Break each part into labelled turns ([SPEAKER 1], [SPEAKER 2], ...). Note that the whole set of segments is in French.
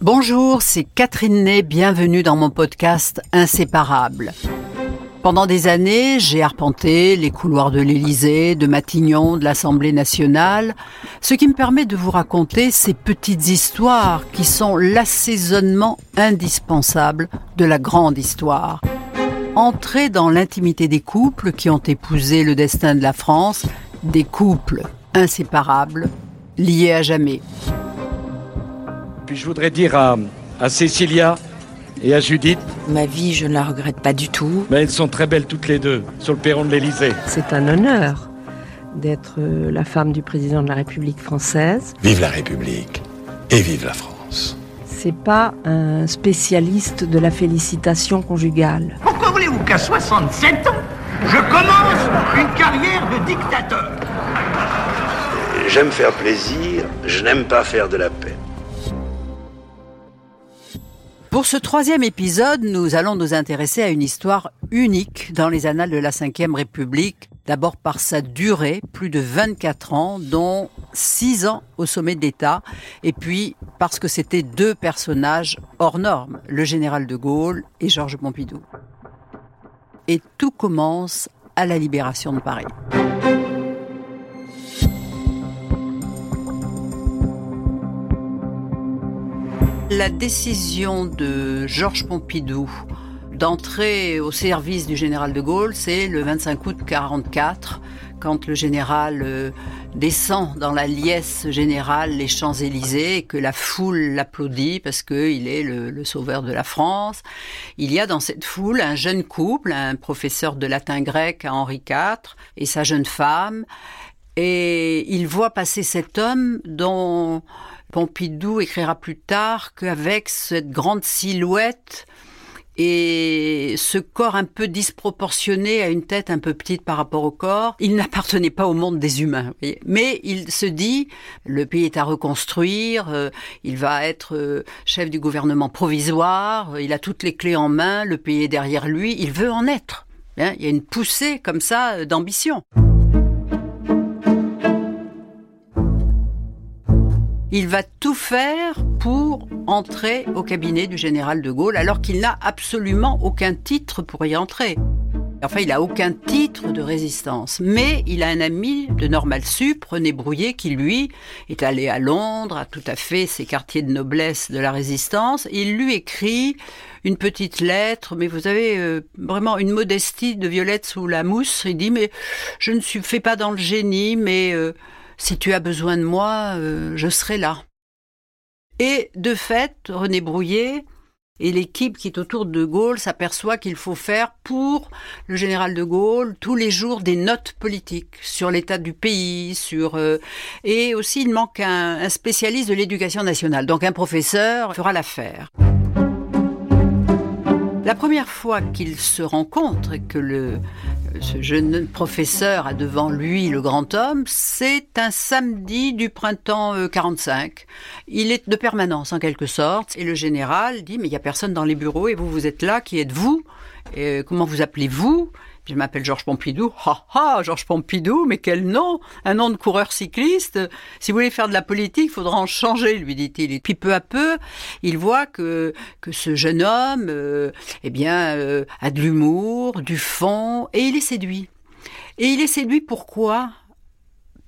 [SPEAKER 1] Bonjour, c'est Catherine Ney, bienvenue dans mon podcast Inséparable. Pendant des années, j'ai arpenté les couloirs de l'Élysée, de Matignon, de l'Assemblée nationale, ce qui me permet de vous raconter ces petites histoires qui sont l'assaisonnement indispensable de la grande histoire. Entrer dans l'intimité des couples qui ont épousé le destin de la France, des couples inséparables, liés à jamais.
[SPEAKER 2] Puis je voudrais dire à, à Cécilia et à Judith,
[SPEAKER 3] Ma vie, je ne la regrette pas du tout.
[SPEAKER 2] mais elles sont très belles toutes les deux sur le perron de l'Élysée.
[SPEAKER 4] C'est un honneur d'être euh, la femme du président de la République française.
[SPEAKER 5] Vive la République et vive la France.
[SPEAKER 4] C'est pas un spécialiste de la félicitation conjugale.
[SPEAKER 6] Pourquoi voulez-vous qu'à 67 ans, je commence une carrière de dictateur?
[SPEAKER 5] J'aime faire plaisir, je n'aime pas faire de la peine.
[SPEAKER 1] Pour ce troisième épisode, nous allons nous intéresser à une histoire unique dans les annales de la Ve République. D'abord par sa durée, plus de 24 ans, dont 6 ans au sommet d'État, et puis parce que c'était deux personnages hors normes, le général de Gaulle et Georges Pompidou. Et tout commence à la libération de Paris. La décision de Georges Pompidou d'entrer au service du général de Gaulle, c'est le 25 août 44, quand le général euh, descend dans la liesse générale les Champs-Élysées et que la foule l'applaudit parce qu'il est le, le sauveur de la France. Il y a dans cette foule un jeune couple, un professeur de latin grec à Henri IV et sa jeune femme. Et il voit passer cet homme dont Pompidou écrira plus tard qu'avec cette grande silhouette et ce corps un peu disproportionné à une tête un peu petite par rapport au corps, il n'appartenait pas au monde des humains. Mais il se dit, le pays est à reconstruire, euh, il va être euh, chef du gouvernement provisoire, euh, il a toutes les clés en main, le pays est derrière lui, il veut en être. Hein, il y a une poussée comme ça d'ambition. Il va tout faire pour entrer au cabinet du général de Gaulle alors qu'il n'a absolument aucun titre pour y entrer. Enfin, il a aucun titre de résistance. Mais il a un ami de Normal Sup, René Brouillet, qui lui est allé à Londres, a tout à fait ses quartiers de noblesse de la résistance. Il lui écrit une petite lettre, mais vous avez euh, vraiment une modestie de Violette sous la mousse. Il dit, mais je ne suis fais pas dans le génie, mais euh, si tu as besoin de moi, euh, je serai là. Et de fait, René Brouillet et l'équipe qui est autour de Gaulle s'aperçoit qu'il faut faire pour le général de Gaulle tous les jours des notes politiques sur l'état du pays, sur euh, et aussi il manque un, un spécialiste de l'éducation nationale, donc un professeur fera l'affaire. La première fois qu'ils se rencontrent et que le, ce jeune professeur a devant lui le grand homme, c'est un samedi du printemps euh, 45. Il est de permanence en quelque sorte. Et le général dit, mais il n'y a personne dans les bureaux et vous, vous êtes là, qui êtes-vous? Euh, Comment vous appelez-vous? Je m'appelle Georges Pompidou. Ha ha, Georges Pompidou, mais quel nom Un nom de coureur cycliste. Si vous voulez faire de la politique, il faudra en changer, lui dit-il. Et puis peu à peu, il voit que que ce jeune homme, euh, eh bien, euh, a de l'humour, du fond, et il est séduit. Et il est séduit pourquoi?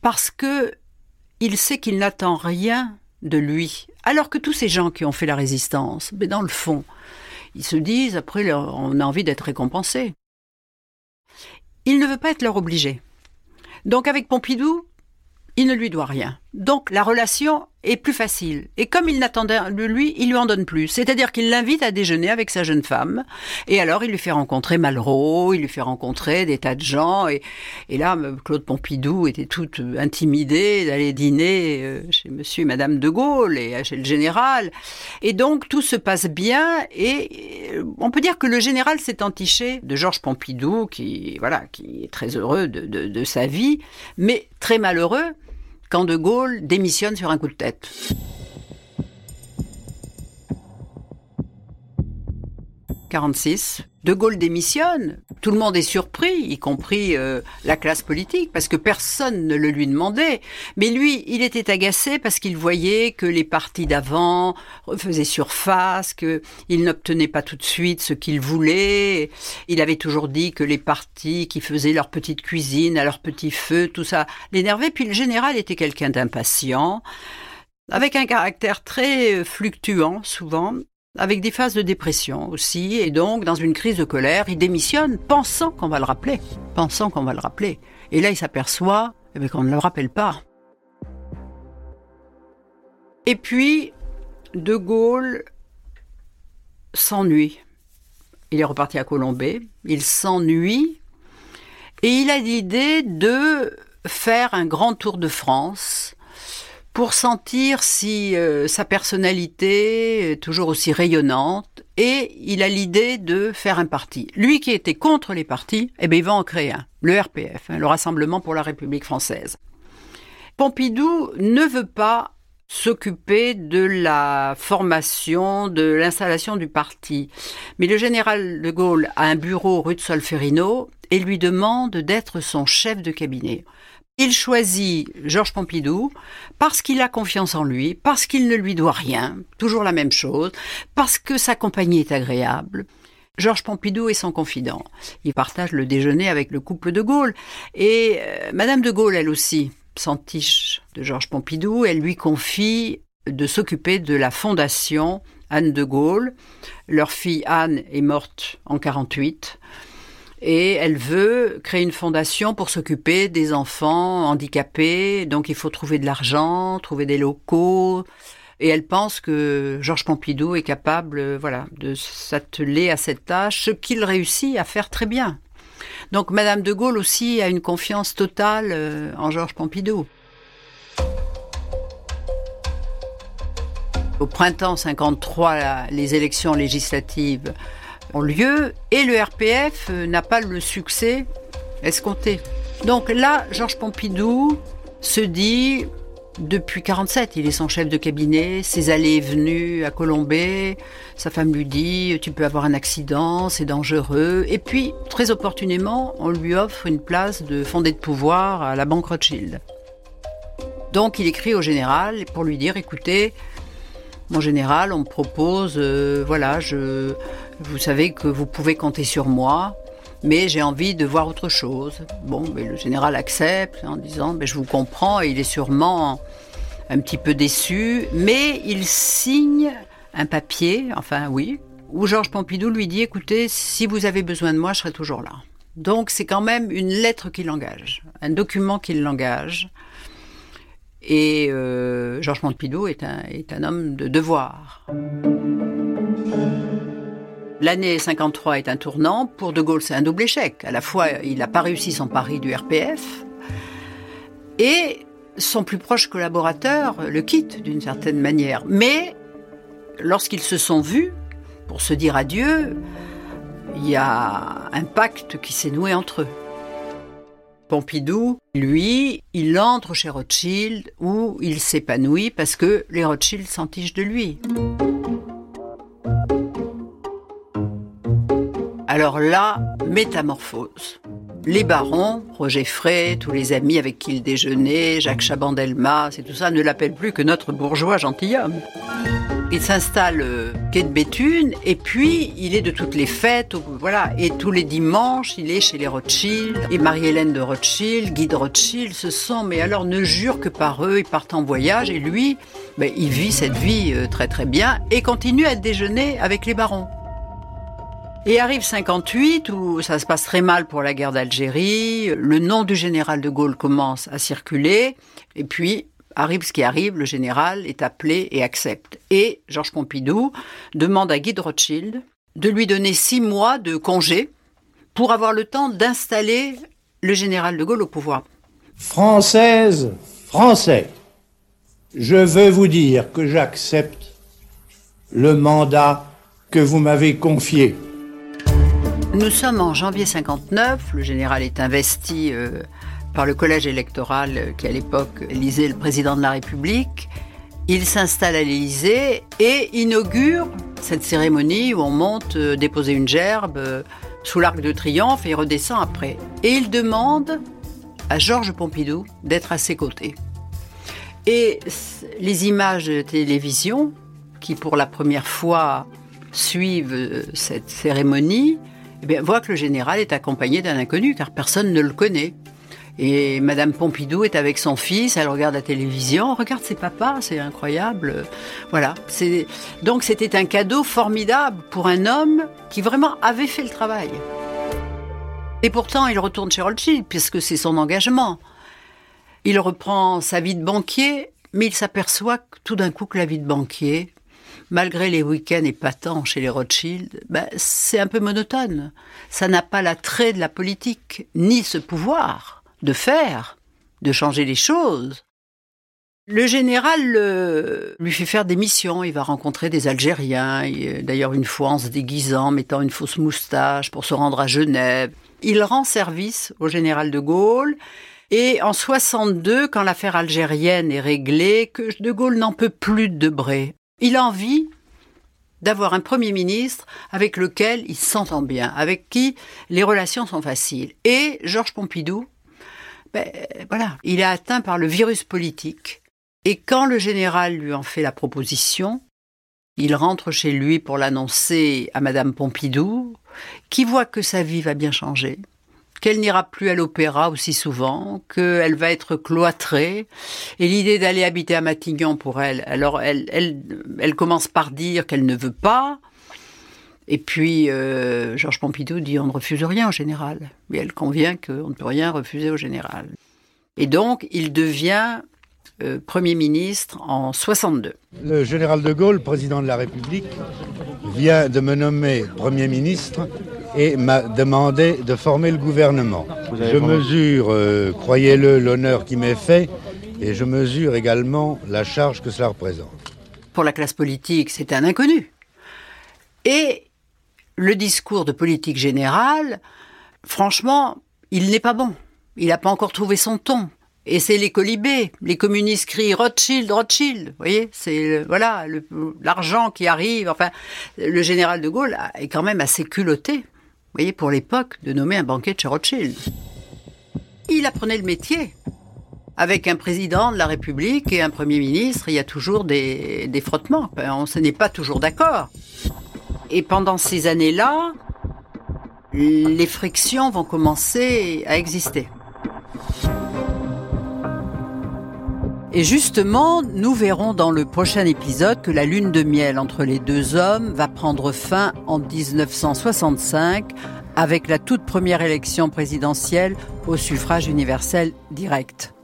[SPEAKER 1] Parce que il sait qu'il n'attend rien de lui. Alors que tous ces gens qui ont fait la résistance, mais dans le fond, ils se disent après, on a envie d'être récompensé. Il ne veut pas être leur obligé. Donc avec Pompidou, il ne lui doit rien. Donc la relation est plus facile. Et comme il n'attendait de lui, il lui en donne plus. C'est-à-dire qu'il l'invite à déjeuner avec sa jeune femme. Et alors il lui fait rencontrer Malraux, il lui fait rencontrer des tas de gens. Et, là, Claude Pompidou était toute intimidée d'aller dîner euh, chez monsieur et madame de Gaulle et chez le général. Et donc tout se passe bien. Et euh, on peut dire que le général s'est entiché de Georges Pompidou, qui, voilà, qui est très heureux de sa vie, mais très malheureux quand De Gaulle démissionne sur un coup de tête. 46. De Gaulle démissionne. Tout le monde est surpris, y compris euh, la classe politique, parce que personne ne le lui demandait. Mais lui, il était agacé parce qu'il voyait que les partis d'avant faisaient surface, qu'il n'obtenait pas tout de suite ce qu'il voulait. Il avait toujours dit que les partis qui faisaient leur petite cuisine à leur petit feu, tout ça l'énervait. Puis le général était quelqu'un d'impatient avec un caractère très fluctuant souvent, avec des phases de dépression aussi, et donc dans une crise de colère, il démissionne pensant qu'on va le rappeler, pensant qu'on va le rappeler. Et là, il s'aperçoit eh qu'on ne le rappelle pas. Et puis, De Gaulle s'ennuie. Il est reparti à Colombey, il s'ennuie, et il a l'idée de faire un grand tour de France pour sentir si euh, sa personnalité est toujours aussi rayonnante et il a l'idée de faire un parti. Lui qui était contre les partis, eh bien, il va en créer un, le RPF, hein, le Rassemblement pour la République française. Pompidou ne veut pas s'occuper de la formation, de l'installation du parti. Mais le général de Gaulle a un bureau rue de Solferino et lui demande d'être son chef de cabinet. Il choisit Georges Pompidou parce qu'il a confiance en lui, parce qu'il ne lui doit rien, toujours la même chose, parce que sa compagnie est agréable. Georges Pompidou est son confident. Il partage le déjeuner avec le couple de Gaulle. Et euh, Madame de Gaulle, elle aussi, s'entiche de Georges Pompidou. Elle lui confie de s'occuper de la fondation Anne de Gaulle. Leur fille Anne est morte en 48 et elle veut créer une fondation pour s'occuper des enfants handicapés. Donc il faut trouver de l'argent, trouver des locaux. Et elle pense que Georges Pompidou est capable, voilà, de s'atteler à cette tâche, ce qu'il réussit à faire très bien. Donc Madame de Gaulle aussi a une confiance totale euh, en Georges Pompidou. Au printemps 53, les élections législatives lieu et le RPF euh, n'a pas le succès escompté. Donc là, Georges Pompidou se dit, depuis 47, il est son chef de cabinet, ses allées et venues à Colombey, sa femme lui dit, tu peux avoir un accident, c'est dangereux. Et puis, très opportunément, on lui offre une place de fondé de pouvoir à la Banque Rothschild. Donc il écrit au général pour lui dire, écoutez, mon général, on me propose, euh, voilà, je, vous savez que vous pouvez compter sur moi, mais j'ai envie de voir autre chose. Bon, mais le général accepte en disant, je vous comprends, et il est sûrement un petit peu déçu, mais il signe un papier, enfin oui, où Georges Pompidou lui dit, écoutez, si vous avez besoin de moi, je serai toujours là. Donc c'est quand même une lettre qui l'engage, un document qui l'engage. Et euh, Georges Pompidou est un homme de devoir. L'année 53 est un tournant. Pour De Gaulle, c'est un double échec. À la fois, il n'a pas réussi son pari du RPF et son plus proche collaborateur le quitte d'une certaine manière. Mais lorsqu'ils se sont vus pour se dire adieu, il y a un pacte qui s'est noué entre eux. Pompidou, lui, il entre chez Rothschild où il s'épanouit parce que les Rothschild s'entichent de lui. Alors là, métamorphose. Les barons, Roger Frey, tous les amis avec qui il déjeunait, Jacques Chaban-Delmas et tout ça, ne l'appellent plus que notre bourgeois gentilhomme. Il s'installe euh, quai de Béthune et puis il est de toutes les fêtes, voilà. Et tous les dimanches, il est chez les Rothschild et Marie-Hélène de Rothschild, Guy de Rothschild, se sont, mais alors ne jure que par eux, ils partent en voyage et lui, ben, il vit cette vie euh, très très bien et continue à déjeuner avec les barons. Et arrive 58 où ça se passe très mal pour la guerre d'Algérie, le nom du général de Gaulle commence à circuler, et puis arrive ce qui arrive, le général est appelé et accepte. Et Georges Pompidou demande à Guy de Rothschild de lui donner six mois de congé pour avoir le temps d'installer le général de Gaulle au pouvoir.
[SPEAKER 7] Française, Français, je veux vous dire que j'accepte le mandat que vous m'avez confié.
[SPEAKER 1] Nous sommes en janvier 59, le général est investi euh, par le collège électoral euh, qui à l'époque élisait le président de la République. Il s'installe à l'Élysée et inaugure cette cérémonie où on monte euh, déposer une gerbe sous l'arc de triomphe et redescend après. Et il demande à Georges Pompidou d'être à ses côtés. Et les images de télévision qui pour la première fois suivent cette cérémonie eh voient que le général est accompagné d'un inconnu car personne ne le connaît. Et Madame Pompidou est avec son fils, elle regarde la télévision, regarde ses papas, c'est incroyable. Voilà. Donc c'était un cadeau formidable pour un homme qui vraiment avait fait le travail. Et pourtant, il retourne chez Rothschild, puisque c'est son engagement. Il reprend sa vie de banquier, mais il s'aperçoit tout d'un coup que la vie de banquier, malgré les week-ends épatants chez les Rothschild, ben, c'est un peu monotone. Ça n'a pas l'attrait de la politique, ni ce pouvoir de faire, de changer les choses. Le général lui fait faire des missions. Il va rencontrer des Algériens, d'ailleurs une fois en se déguisant, mettant une fausse moustache pour se rendre à Genève. Il rend service au général de Gaulle. Et en 62, quand l'affaire algérienne est réglée, que de Gaulle n'en peut plus de Debré, il a envie d'avoir un Premier ministre avec lequel il s'entend bien, avec qui les relations sont faciles. Et Georges Pompidou ben, voilà, il est atteint par le virus politique. Et quand le général lui en fait la proposition, il rentre chez lui pour l'annoncer à Madame Pompidou, qui voit que sa vie va bien changer, qu'elle n'ira plus à l'opéra aussi souvent, qu'elle va être cloîtrée, et l'idée d'aller habiter à Matignon pour elle, alors elle, elle, elle commence par dire qu'elle ne veut pas, et puis, euh, Georges Pompidou dit on ne refuse rien au général. Mais elle convient qu'on ne peut rien refuser au général. Et donc, il devient euh, Premier ministre en 62.
[SPEAKER 8] Le général de Gaulle, président de la République, vient de me nommer Premier ministre et m'a demandé de former le gouvernement. Je mesure, euh, croyez-le, l'honneur qui m'est fait et je mesure également la charge que cela représente.
[SPEAKER 1] Pour la classe politique, c'est un inconnu. Et le discours de politique générale, franchement, il n'est pas bon. Il n'a pas encore trouvé son ton. Et c'est les colibés. Les communistes crient Rothschild, Rothschild. Vous voyez, c'est voilà l'argent qui arrive. Enfin, le général de Gaulle est quand même assez culotté. Voyez, pour l'époque, de nommer un banquet de chez. Il apprenait le métier. Avec un président de la République et un Premier ministre, il y a toujours des, frottements. On ne n'est pas toujours d'accord. Et pendant ces années-là, les frictions vont commencer à exister. Et justement, nous verrons dans le prochain épisode que la lune de miel entre les deux hommes va prendre fin en 1965 avec la toute première élection présidentielle au suffrage universel direct.